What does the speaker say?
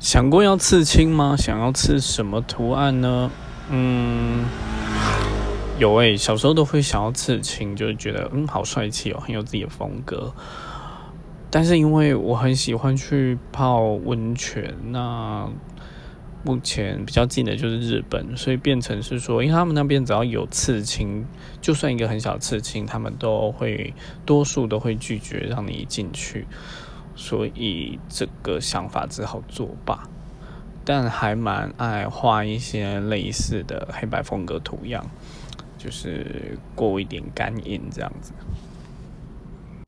想过要刺青吗？想要刺什么图案呢？嗯，有诶、小时候都会想要刺青，就是觉得嗯好帅气哦，很有自己的风格。但是因为我很喜欢去泡温泉，那目前比较近的就是日本，所以变成是说，因为他们那边只要有刺青，就算一个很小刺青，他们都会多数都会拒绝让你进去。所以这个想法只好作罢，但还蛮爱画一些类似的黑白风格图样，就是过一点干瘾这样子。